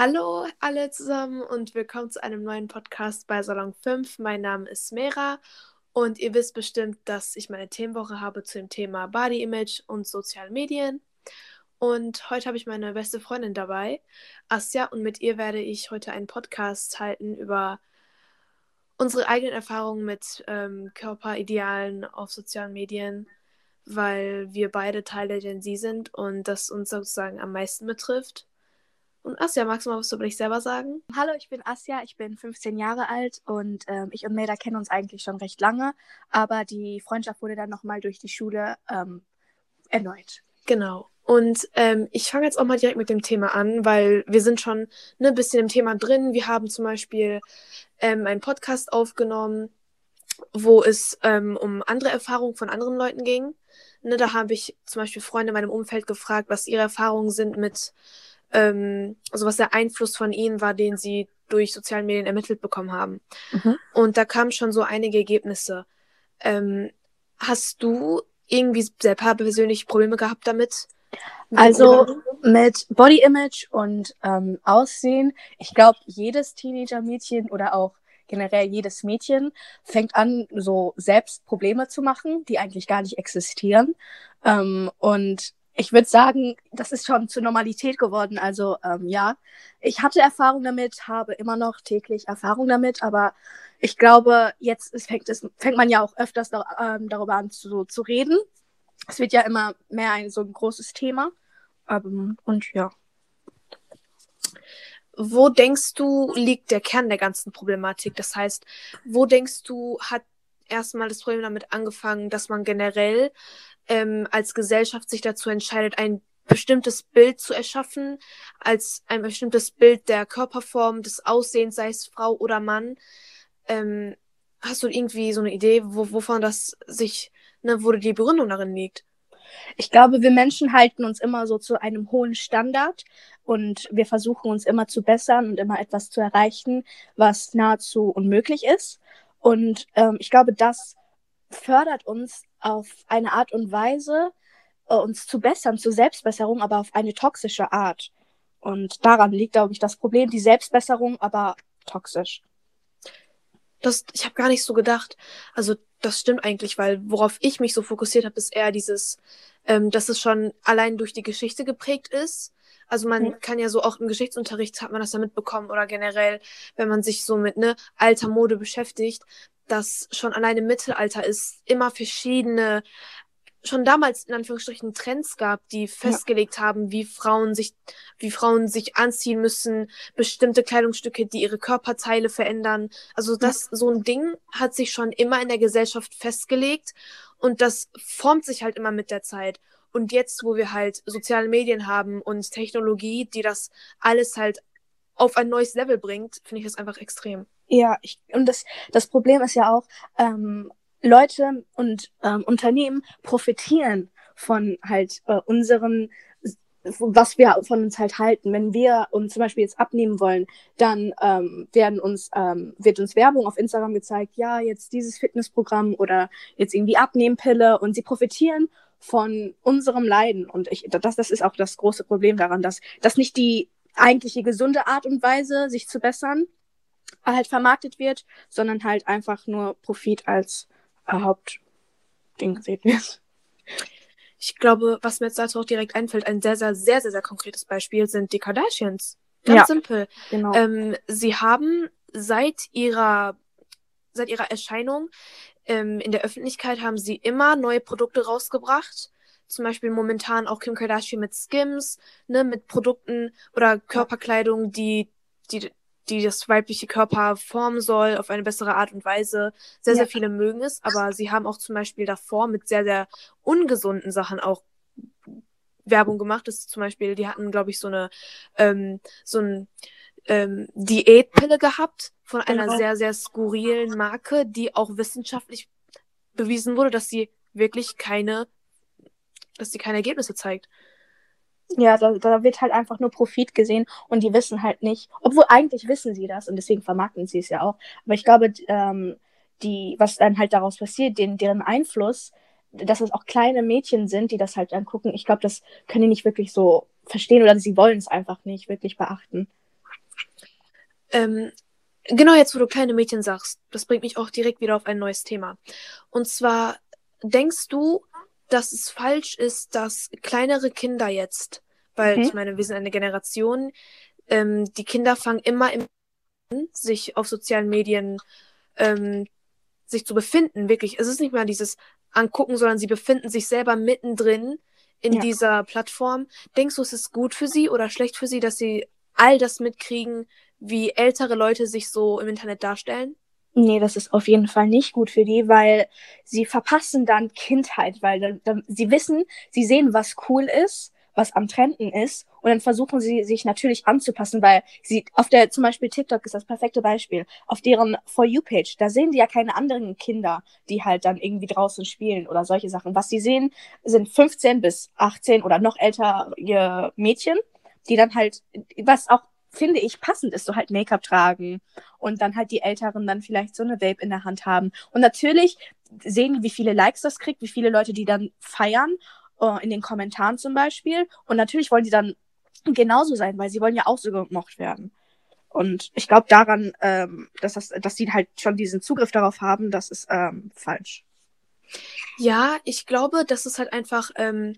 Hallo alle zusammen und willkommen zu einem neuen Podcast bei Salon 5. Mein Name ist Mera und ihr wisst bestimmt, dass ich meine Themenwoche habe zu dem Thema Body Image und soziale Medien. Und heute habe ich meine beste Freundin dabei, Asja, und mit ihr werde ich heute einen Podcast halten über unsere eigenen Erfahrungen mit ähm, Körperidealen auf sozialen Medien, weil wir beide Teil der Gen Z sind und das uns sozusagen am meisten betrifft. Und Asja, magst du mal was über dich selber sagen? Hallo, ich bin Asja, ich bin 15 Jahre alt und ähm, ich und Melda kennen uns eigentlich schon recht lange, aber die Freundschaft wurde dann nochmal durch die Schule ähm, erneut. Genau. Und ähm, ich fange jetzt auch mal direkt mit dem Thema an, weil wir sind schon ne, ein bisschen im Thema drin. Wir haben zum Beispiel ähm, einen Podcast aufgenommen, wo es ähm, um andere Erfahrungen von anderen Leuten ging. Ne, da habe ich zum Beispiel Freunde in meinem Umfeld gefragt, was ihre Erfahrungen sind mit ähm, also was der Einfluss von ihnen war, den sie durch soziale Medien ermittelt bekommen haben. Mhm. Und da kamen schon so einige Ergebnisse. Ähm, hast du irgendwie selber persönlich Probleme gehabt damit? Also mit Body Image und ähm, Aussehen, ich glaube, jedes Teenager-Mädchen oder auch generell jedes Mädchen fängt an, so selbst Probleme zu machen, die eigentlich gar nicht existieren. Ähm, und ich würde sagen, das ist schon zur Normalität geworden. Also ähm, ja, ich hatte Erfahrung damit, habe immer noch täglich Erfahrung damit, aber ich glaube, jetzt ist, fängt, es, fängt man ja auch öfters da, ähm, darüber an zu, zu reden. Es wird ja immer mehr ein so ein großes Thema. Ähm, und ja. Wo denkst du, liegt der Kern der ganzen Problematik? Das heißt, wo denkst du, hat erstmal das Problem damit angefangen, dass man generell ähm, als Gesellschaft sich dazu entscheidet, ein bestimmtes Bild zu erschaffen, als ein bestimmtes Bild der Körperform, des Aussehens, sei es Frau oder Mann. Ähm, hast du irgendwie so eine Idee, wo, wovon das sich, ne, wo die Begründung darin liegt? Ich glaube, wir Menschen halten uns immer so zu einem hohen Standard und wir versuchen uns immer zu bessern und immer etwas zu erreichen, was nahezu unmöglich ist. Und ähm, ich glaube, das fördert uns auf eine Art und Weise, äh, uns zu bessern, zur Selbstbesserung, aber auf eine toxische Art. Und daran liegt, glaube ich, das Problem, die Selbstbesserung, aber toxisch. Das, ich habe gar nicht so gedacht. Also das stimmt eigentlich, weil worauf ich mich so fokussiert habe, ist eher dieses, ähm, dass es schon allein durch die Geschichte geprägt ist. Also man mhm. kann ja so auch im Geschichtsunterricht hat man das ja mitbekommen oder generell, wenn man sich so mit ne alter Mode beschäftigt, dass schon allein im Mittelalter es immer verschiedene, schon damals in Anführungsstrichen Trends gab, die festgelegt ja. haben, wie Frauen sich, wie Frauen sich anziehen müssen, bestimmte Kleidungsstücke, die ihre Körperteile verändern. Also das, ja. so ein Ding hat sich schon immer in der Gesellschaft festgelegt und das formt sich halt immer mit der Zeit. Und jetzt, wo wir halt soziale Medien haben und Technologie, die das alles halt auf ein neues Level bringt, finde ich das einfach extrem. Ja, ich, und das, das Problem ist ja auch, ähm, Leute und ähm, Unternehmen profitieren von halt äh, unseren, was wir von uns halt halten. Wenn wir uns zum Beispiel jetzt abnehmen wollen, dann ähm, werden uns, ähm, wird uns Werbung auf Instagram gezeigt, ja, jetzt dieses Fitnessprogramm oder jetzt irgendwie Abnehmpille und sie profitieren von unserem Leiden. Und ich, das, das ist auch das große Problem daran, dass das nicht die eigentliche gesunde Art und Weise, sich zu bessern, halt vermarktet wird, sondern halt einfach nur Profit als äh, Hauptding gesehen wird. Ich glaube, was mir jetzt dazu auch direkt einfällt, ein sehr, sehr, sehr, sehr, sehr konkretes Beispiel sind die Kardashians. Ganz ja, simpel. Genau. Ähm, sie haben seit ihrer, seit ihrer Erscheinung ähm, in der Öffentlichkeit haben sie immer neue Produkte rausgebracht. Zum Beispiel momentan auch Kim Kardashian mit Skims, ne, mit Produkten oder Körperkleidung, die, die die das weibliche Körper formen soll auf eine bessere Art und Weise. Sehr, ja. sehr viele mögen es, aber sie haben auch zum Beispiel davor mit sehr, sehr ungesunden Sachen auch Werbung gemacht. Das ist zum Beispiel, die hatten, glaube ich, so eine, ähm, so ein ähm, Diätpille gehabt von einer genau. sehr, sehr skurrilen Marke, die auch wissenschaftlich bewiesen wurde, dass sie wirklich keine, dass sie keine Ergebnisse zeigt. Ja, da, da wird halt einfach nur Profit gesehen und die wissen halt nicht, obwohl eigentlich wissen sie das und deswegen vermarkten sie es ja auch. Aber ich glaube, ähm, die, was dann halt daraus passiert, den, deren Einfluss, dass es auch kleine Mädchen sind, die das halt dann gucken, ich glaube, das können die nicht wirklich so verstehen oder sie wollen es einfach nicht wirklich beachten. Ähm, genau jetzt, wo du kleine Mädchen sagst, das bringt mich auch direkt wieder auf ein neues Thema. Und zwar, denkst du, dass es falsch ist, dass kleinere Kinder jetzt, weil mhm. ich meine, wir sind eine Generation, ähm, die Kinder fangen immer im sich auf sozialen Medien ähm, sich zu befinden, wirklich. Es ist nicht mehr dieses Angucken, sondern sie befinden sich selber mittendrin in ja. dieser Plattform. Denkst du, es ist gut für sie oder schlecht für sie, dass sie all das mitkriegen, wie ältere Leute sich so im Internet darstellen? Nee, das ist auf jeden Fall nicht gut für die, weil sie verpassen dann Kindheit, weil dann, dann, sie wissen, sie sehen, was cool ist, was am Trenden ist und dann versuchen sie sich natürlich anzupassen, weil sie auf der zum Beispiel TikTok ist das perfekte Beispiel. Auf deren For You Page, da sehen die ja keine anderen Kinder, die halt dann irgendwie draußen spielen oder solche Sachen. Was sie sehen, sind 15 bis 18 oder noch ältere Mädchen, die dann halt, was auch finde ich passend ist, so halt Make-up tragen und dann halt die Älteren dann vielleicht so eine Vape in der Hand haben. Und natürlich sehen die, wie viele Likes das kriegt, wie viele Leute die dann feiern, uh, in den Kommentaren zum Beispiel. Und natürlich wollen die dann genauso sein, weil sie wollen ja auch so gemocht werden. Und ich glaube daran, ähm, dass, das, dass sie halt schon diesen Zugriff darauf haben, das ist ähm, falsch. Ja, ich glaube, das ist halt einfach, ähm,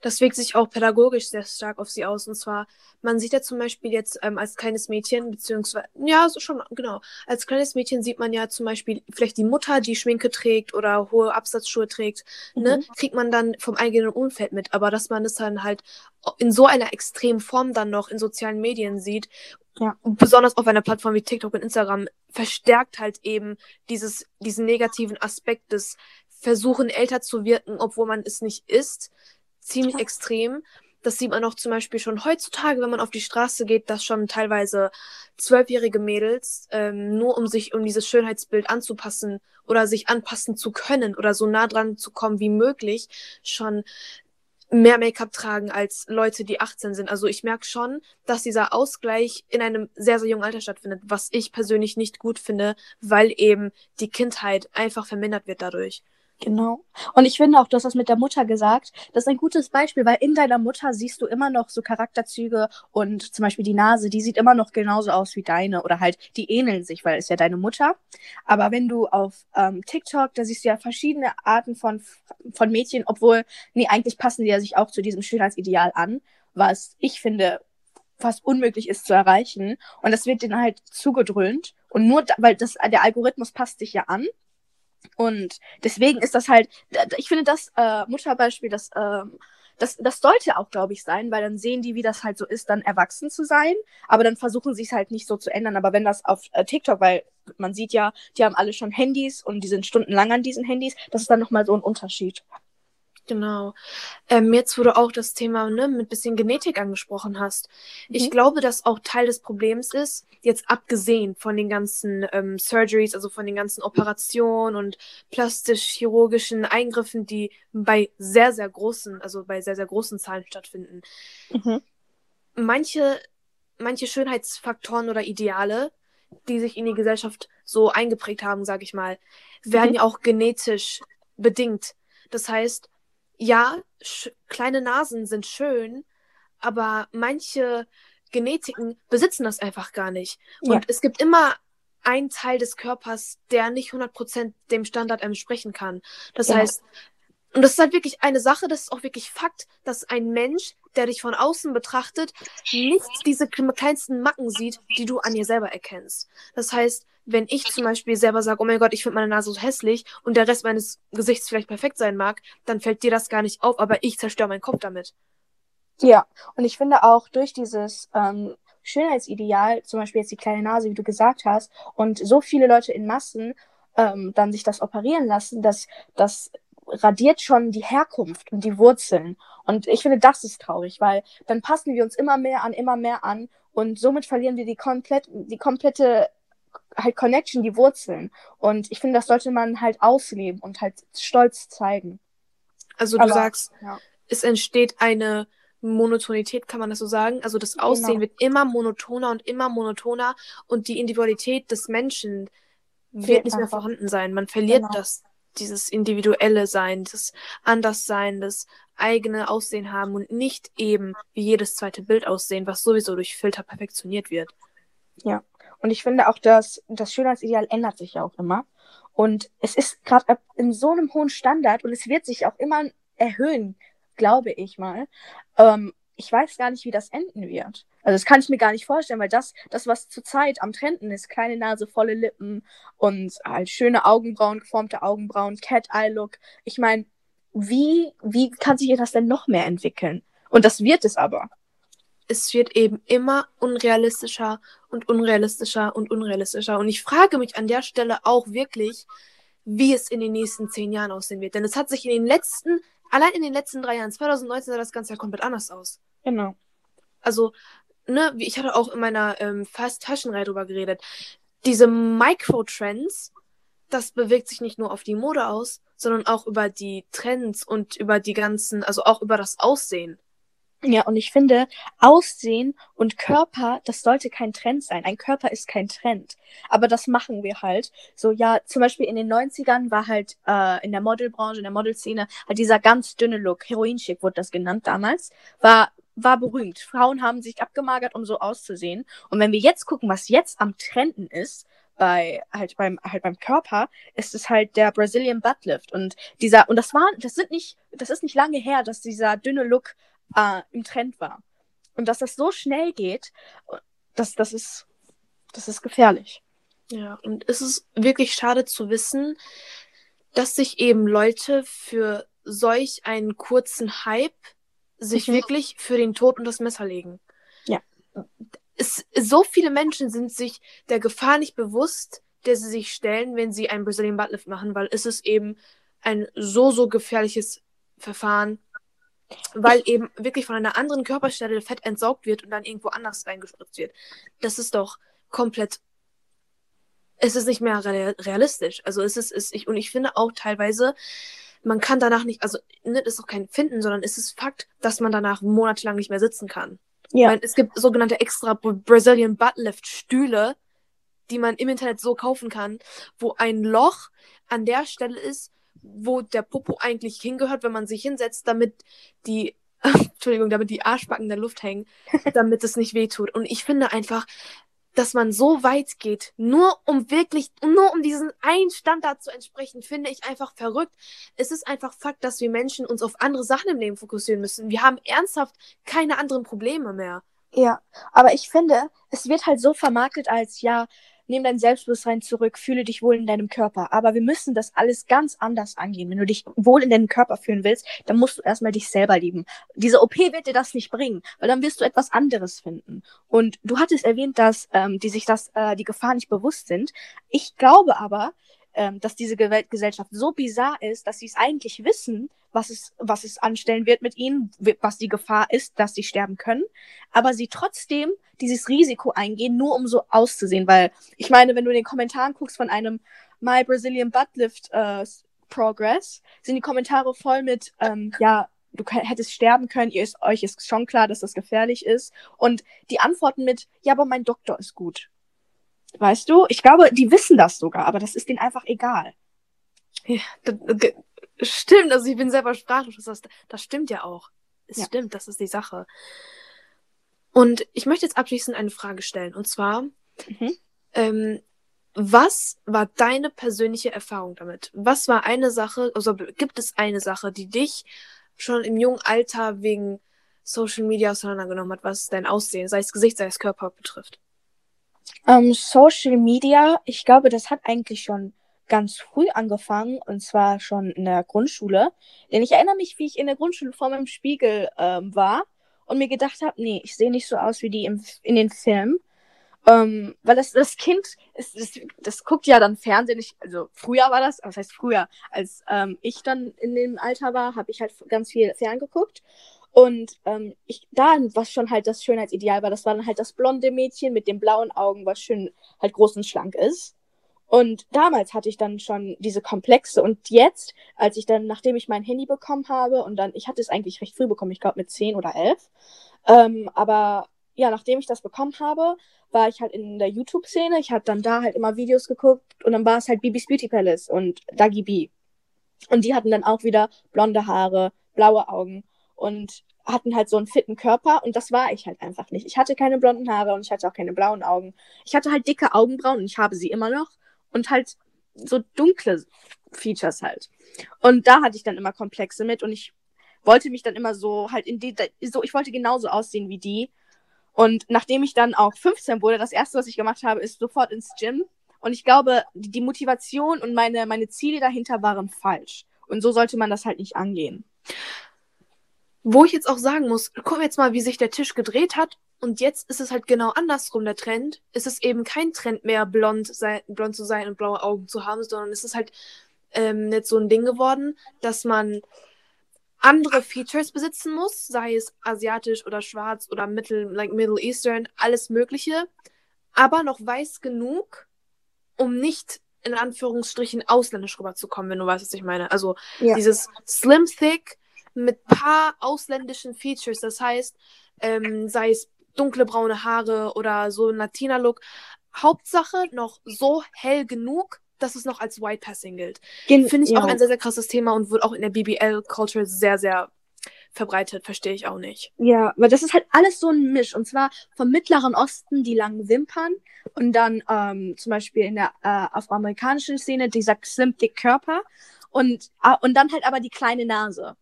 das wirkt sich auch pädagogisch sehr stark auf sie aus. Und zwar, man sieht ja zum Beispiel jetzt ähm, als kleines Mädchen, beziehungsweise, ja, so schon, genau, als kleines Mädchen sieht man ja zum Beispiel vielleicht die Mutter, die Schminke trägt oder hohe Absatzschuhe trägt, ne, mhm. ne, kriegt man dann vom eigenen Umfeld mit. Aber dass man es dann halt in so einer extremen Form dann noch in sozialen Medien sieht, ja. besonders auf einer Plattform wie TikTok und Instagram, verstärkt halt eben dieses, diesen negativen Aspekt des Versuchen, älter zu wirken, obwohl man es nicht ist ziemlich ja. extrem. Das sieht man auch zum Beispiel schon heutzutage, wenn man auf die Straße geht, dass schon teilweise zwölfjährige Mädels, ähm, nur um sich um dieses Schönheitsbild anzupassen oder sich anpassen zu können oder so nah dran zu kommen wie möglich, schon mehr Make-up tragen als Leute, die 18 sind. Also ich merke schon, dass dieser Ausgleich in einem sehr, sehr jungen Alter stattfindet, was ich persönlich nicht gut finde, weil eben die Kindheit einfach vermindert wird dadurch. Genau. Und ich finde auch, du hast das mit der Mutter gesagt. Das ist ein gutes Beispiel, weil in deiner Mutter siehst du immer noch so Charakterzüge und zum Beispiel die Nase, die sieht immer noch genauso aus wie deine oder halt, die ähneln sich, weil es ja deine Mutter. Aber wenn du auf ähm, TikTok, da siehst du ja verschiedene Arten von, von Mädchen, obwohl, nee, eigentlich passen die ja sich auch zu diesem Schönheitsideal an, was ich finde fast unmöglich ist zu erreichen. Und das wird denen halt zugedröhnt. Und nur, da, weil das, der Algorithmus passt sich ja an. Und deswegen ist das halt, ich finde das äh, Mutterbeispiel, das, ähm, das, das sollte auch, glaube ich, sein, weil dann sehen die, wie das halt so ist, dann erwachsen zu sein. Aber dann versuchen sie es halt nicht so zu ändern. Aber wenn das auf äh, TikTok, weil man sieht ja, die haben alle schon Handys und die sind stundenlang an diesen Handys, das ist dann nochmal so ein Unterschied. Genau. Ähm, jetzt, wo du auch das Thema ne, mit bisschen Genetik angesprochen hast. Mhm. Ich glaube, dass auch Teil des Problems ist, jetzt abgesehen von den ganzen ähm, Surgeries, also von den ganzen Operationen und plastisch-chirurgischen Eingriffen, die bei sehr, sehr großen, also bei sehr, sehr großen Zahlen stattfinden. Mhm. Manche, manche Schönheitsfaktoren oder Ideale, die sich in die Gesellschaft so eingeprägt haben, sage ich mal, werden mhm. ja auch genetisch bedingt. Das heißt, ja, kleine Nasen sind schön, aber manche Genetiken besitzen das einfach gar nicht. Und ja. es gibt immer einen Teil des Körpers, der nicht 100% dem Standard entsprechen kann. Das ja. heißt, und das ist halt wirklich eine Sache, das ist auch wirklich Fakt, dass ein Mensch, der dich von außen betrachtet, nicht diese kleinsten Macken sieht, die du an dir selber erkennst. Das heißt, wenn ich zum Beispiel selber sage, oh mein Gott, ich finde meine Nase so hässlich und der Rest meines Gesichts vielleicht perfekt sein mag, dann fällt dir das gar nicht auf, aber ich zerstöre meinen Kopf damit. Ja, und ich finde auch durch dieses ähm, Schönheitsideal, zum Beispiel jetzt die kleine Nase, wie du gesagt hast, und so viele Leute in Massen ähm, dann sich das operieren lassen, dass das radiert schon die Herkunft und die Wurzeln. Und ich finde, das ist traurig, weil dann passen wir uns immer mehr an, immer mehr an und somit verlieren wir die, komplett, die komplette halt Connection, die Wurzeln. Und ich finde, das sollte man halt ausleben und halt stolz zeigen. Also du Aber, sagst, ja. es entsteht eine Monotonität, kann man das so sagen? Also das Aussehen genau. wird immer monotoner und immer monotoner und die Individualität des Menschen wird, wird nicht mehr vorhanden sein. Man verliert genau. das, dieses individuelle Sein, das Anderssein, das eigene Aussehen haben und nicht eben wie jedes zweite Bild aussehen, was sowieso durch Filter perfektioniert wird. Ja. Und ich finde auch, dass das Schönheitsideal ändert sich ja auch immer. Und es ist gerade in so einem hohen Standard und es wird sich auch immer erhöhen, glaube ich mal. Ähm, ich weiß gar nicht, wie das enden wird. Also das kann ich mir gar nicht vorstellen, weil das, das was zurzeit am Trenden ist, kleine Nase, volle Lippen und halt schöne Augenbrauen, geformte Augenbrauen, Cat-Eye-Look. Ich meine, wie, wie kann sich das denn noch mehr entwickeln? Und das wird es aber. Es wird eben immer unrealistischer und unrealistischer und unrealistischer. Und ich frage mich an der Stelle auch wirklich, wie es in den nächsten zehn Jahren aussehen wird. Denn es hat sich in den letzten, allein in den letzten drei Jahren, 2019 sah das Ganze ja komplett anders aus. Genau. Also, ne, ich hatte auch in meiner ähm, Fast Fashion Reihe drüber geredet. Diese Micro-Trends, das bewegt sich nicht nur auf die Mode aus, sondern auch über die Trends und über die ganzen, also auch über das Aussehen. Ja, und ich finde, Aussehen und Körper, das sollte kein Trend sein. Ein Körper ist kein Trend. Aber das machen wir halt. So, ja, zum Beispiel in den 90ern war halt äh, in der Modelbranche, in der Modelszene, halt dieser ganz dünne Look, Heroinschick wurde das genannt damals, war, war berühmt. Frauen haben sich abgemagert, um so auszusehen. Und wenn wir jetzt gucken, was jetzt am Trenden ist, bei halt beim halt beim Körper ist es halt der Brazilian Butt Lift und dieser und das war das sind nicht das ist nicht lange her, dass dieser dünne Look äh, im Trend war und dass das so schnell geht, das das ist das ist gefährlich. Ja, und es ist wirklich schade zu wissen, dass sich eben Leute für solch einen kurzen Hype sich mhm. wirklich für den Tod und das Messer legen. Ja es, so viele Menschen sind sich der Gefahr nicht bewusst, der sie sich stellen, wenn sie einen Brazilian Buttlift machen, weil es ist eben ein so, so gefährliches Verfahren, weil eben wirklich von einer anderen Körperstelle Fett entsorgt wird und dann irgendwo anders reingespritzt wird. Das ist doch komplett. Es ist nicht mehr realistisch. Also es ist, ist ich, und ich finde auch teilweise, man kann danach nicht, also ne, das ist doch kein Finden, sondern es ist Fakt, dass man danach monatelang nicht mehr sitzen kann. Ja. Meine, es gibt sogenannte extra Brazilian Buttlift Stühle, die man im Internet so kaufen kann, wo ein Loch an der Stelle ist, wo der Popo eigentlich hingehört, wenn man sich hinsetzt, damit die Entschuldigung, damit die Arschbacken in der Luft hängen, damit es nicht wehtut. Und ich finde einfach, dass man so weit geht, nur um wirklich, nur um diesen einen Standard zu entsprechen, finde ich einfach verrückt. Es ist einfach Fakt, dass wir Menschen uns auf andere Sachen im Leben fokussieren müssen. Wir haben ernsthaft keine anderen Probleme mehr. Ja, aber ich finde, es wird halt so vermarktet als, ja, nimm dein Selbstbewusstsein zurück, fühle dich wohl in deinem Körper. Aber wir müssen das alles ganz anders angehen. Wenn du dich wohl in deinem Körper fühlen willst, dann musst du erstmal dich selber lieben. Diese OP wird dir das nicht bringen, weil dann wirst du etwas anderes finden. Und du hattest erwähnt, dass ähm, die sich das, äh, die Gefahr nicht bewusst sind. Ich glaube aber, ähm, dass diese Gesellschaft so bizarr ist, dass sie es eigentlich wissen, was es, was es anstellen wird mit ihnen, was die Gefahr ist, dass sie sterben können, aber sie trotzdem dieses Risiko eingehen, nur um so auszusehen, weil ich meine, wenn du in den Kommentaren guckst von einem My Brazilian Buttlift äh, Progress, sind die Kommentare voll mit, ähm, ja, du hättest sterben können, ihr ist, euch ist schon klar, dass das gefährlich ist. Und die antworten mit, ja, aber mein Doktor ist gut. Weißt du? Ich glaube, die wissen das sogar, aber das ist denen einfach egal. Ja, stimmt, also ich bin selber sprachlos. Das, das stimmt ja auch. Es ja. stimmt, das ist die Sache. Und ich möchte jetzt abschließend eine Frage stellen. Und zwar, mhm. ähm, was war deine persönliche Erfahrung damit? Was war eine Sache, also gibt es eine Sache, die dich schon im jungen Alter wegen Social Media auseinandergenommen hat, was dein Aussehen, sei es Gesicht, sei es Körper betrifft? Um, ähm, Social Media, ich glaube, das hat eigentlich schon ganz früh angefangen und zwar schon in der Grundschule. Denn ich erinnere mich, wie ich in der Grundschule vor meinem Spiegel ähm, war und mir gedacht habe, nee, ich sehe nicht so aus wie die im, in den Filmen. Ähm, weil das, das Kind, ist, das, das guckt ja dann Fernsehen. Ich, also früher war das, was heißt früher, als ähm, ich dann in dem Alter war, habe ich halt ganz viel Fern geguckt. Und ähm, ich, da, was schon halt das Schönheitsideal war, das war dann halt das blonde Mädchen mit den blauen Augen, was schön halt groß und schlank ist. Und damals hatte ich dann schon diese Komplexe. Und jetzt, als ich dann, nachdem ich mein Handy bekommen habe, und dann, ich hatte es eigentlich recht früh bekommen, ich glaube mit 10 oder 11, ähm, aber ja, nachdem ich das bekommen habe, war ich halt in der YouTube-Szene. Ich habe dann da halt immer Videos geguckt und dann war es halt Bibis Beauty Palace und Dagi B. Und die hatten dann auch wieder blonde Haare, blaue Augen und hatten halt so einen fitten Körper und das war ich halt einfach nicht. Ich hatte keine blonden Haare und ich hatte auch keine blauen Augen. Ich hatte halt dicke Augenbrauen und ich habe sie immer noch und halt so dunkle Features halt. Und da hatte ich dann immer Komplexe mit und ich wollte mich dann immer so halt in die, so, ich wollte genauso aussehen wie die. Und nachdem ich dann auch 15 wurde, das erste, was ich gemacht habe, ist sofort ins Gym. Und ich glaube, die Motivation und meine, meine Ziele dahinter waren falsch. Und so sollte man das halt nicht angehen. Wo ich jetzt auch sagen muss, guck jetzt mal, wie sich der Tisch gedreht hat. Und jetzt ist es halt genau andersrum der Trend. Es ist eben kein Trend mehr, blond, sein, blond zu sein und blaue Augen zu haben, sondern es ist halt ähm, jetzt so ein Ding geworden, dass man andere Features besitzen muss, sei es asiatisch oder schwarz oder Mittel, like Middle Eastern, alles Mögliche, aber noch weiß genug, um nicht in Anführungsstrichen ausländisch rüberzukommen, wenn du weißt, was ich meine. Also ja. dieses Slim Thick mit paar ausländischen Features, das heißt, ähm, sei es dunkle braune Haare oder so ein Latina-Look. Hauptsache noch so hell genug, dass es noch als White Passing gilt. Finde ich ja. auch ein sehr, sehr krasses Thema und wird auch in der BBL-Culture sehr, sehr verbreitet, verstehe ich auch nicht. Ja, weil das ist halt alles so ein Misch. Und zwar vom Mittleren Osten die langen Wimpern und dann ähm, zum Beispiel in der äh, afroamerikanischen Szene dieser slim dick Körper und, äh, und dann halt aber die kleine Nase.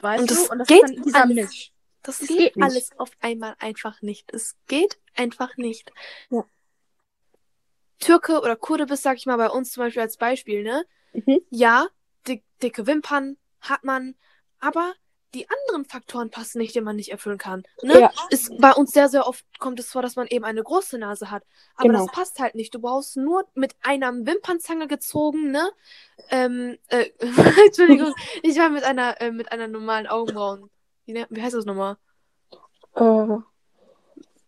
Weißt und du? Und das geht ist dann dieser alles, Misch. Das, das geht, geht alles auf einmal einfach nicht. Es geht einfach nicht. Ja. Türke oder Kurde bist, sag ich mal, bei uns zum Beispiel als Beispiel, ne? Mhm. Ja, dick, dicke Wimpern hat man, aber die anderen Faktoren passen nicht, die man nicht erfüllen kann. Ne? Ja. Ist, bei uns sehr, sehr oft kommt es vor, dass man eben eine große Nase hat. Aber genau. das passt halt nicht. Du brauchst nur mit einer Wimpernzange gezogen, ne? Ähm, äh, Entschuldigung, ich war mit einer, äh, mit einer normalen Augenbrauen. Wie, ne, wie heißt das nochmal? Uh.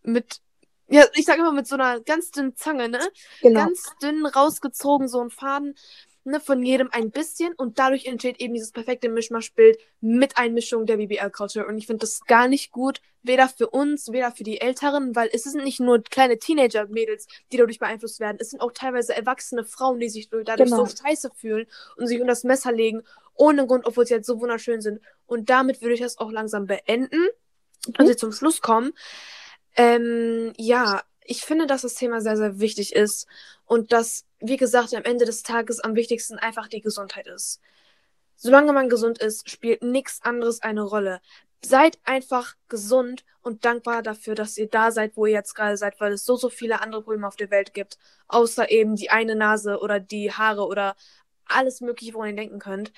Mit ja, ich sag immer mit so einer ganz dünnen Zange, ne? Genau. Ganz dünn rausgezogen, so ein Faden, ne, von jedem ein bisschen und dadurch entsteht eben dieses perfekte Mischmaschbild mit Einmischung der BBL-Culture. Und ich finde das gar nicht gut, weder für uns, weder für die Älteren, weil es sind nicht nur kleine Teenager-Mädels, die dadurch beeinflusst werden. Es sind auch teilweise erwachsene Frauen, die sich dadurch genau. so scheiße fühlen und sich unter das Messer legen, ohne Grund, obwohl sie halt so wunderschön sind. Und damit würde ich das auch langsam beenden, mhm. also zum Schluss kommen. Ähm, ja, ich finde, dass das Thema sehr, sehr wichtig ist und dass, wie gesagt, am Ende des Tages am wichtigsten einfach die Gesundheit ist. Solange man gesund ist, spielt nichts anderes eine Rolle. Seid einfach gesund und dankbar dafür, dass ihr da seid, wo ihr jetzt gerade seid, weil es so, so viele andere Probleme auf der Welt gibt, außer eben die eine Nase oder die Haare oder alles Mögliche, woran ihr denken könnt.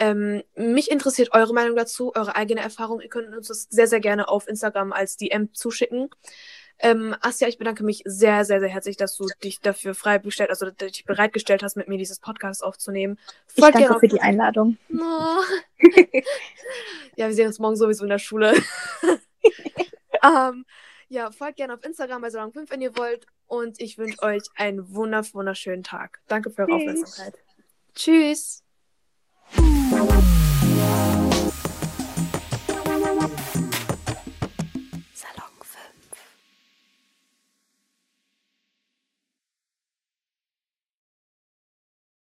Ähm, mich interessiert eure Meinung dazu, eure eigene Erfahrung. Ihr könnt uns das sehr, sehr gerne auf Instagram als DM zuschicken. Ähm, Asja, ich bedanke mich sehr, sehr, sehr herzlich, dass du dich dafür frei bestellt, also dich bereitgestellt hast, mit mir dieses Podcast aufzunehmen. Folgt ich danke auf... für die Einladung. Oh. ja, wir sehen uns morgen sowieso in der Schule. ähm, ja, folgt gerne auf Instagram bei Salon5, wenn ihr wollt. Und ich wünsche euch einen wunderschönen Tag. Danke für eure Aufmerksamkeit. Tschüss. Thank you.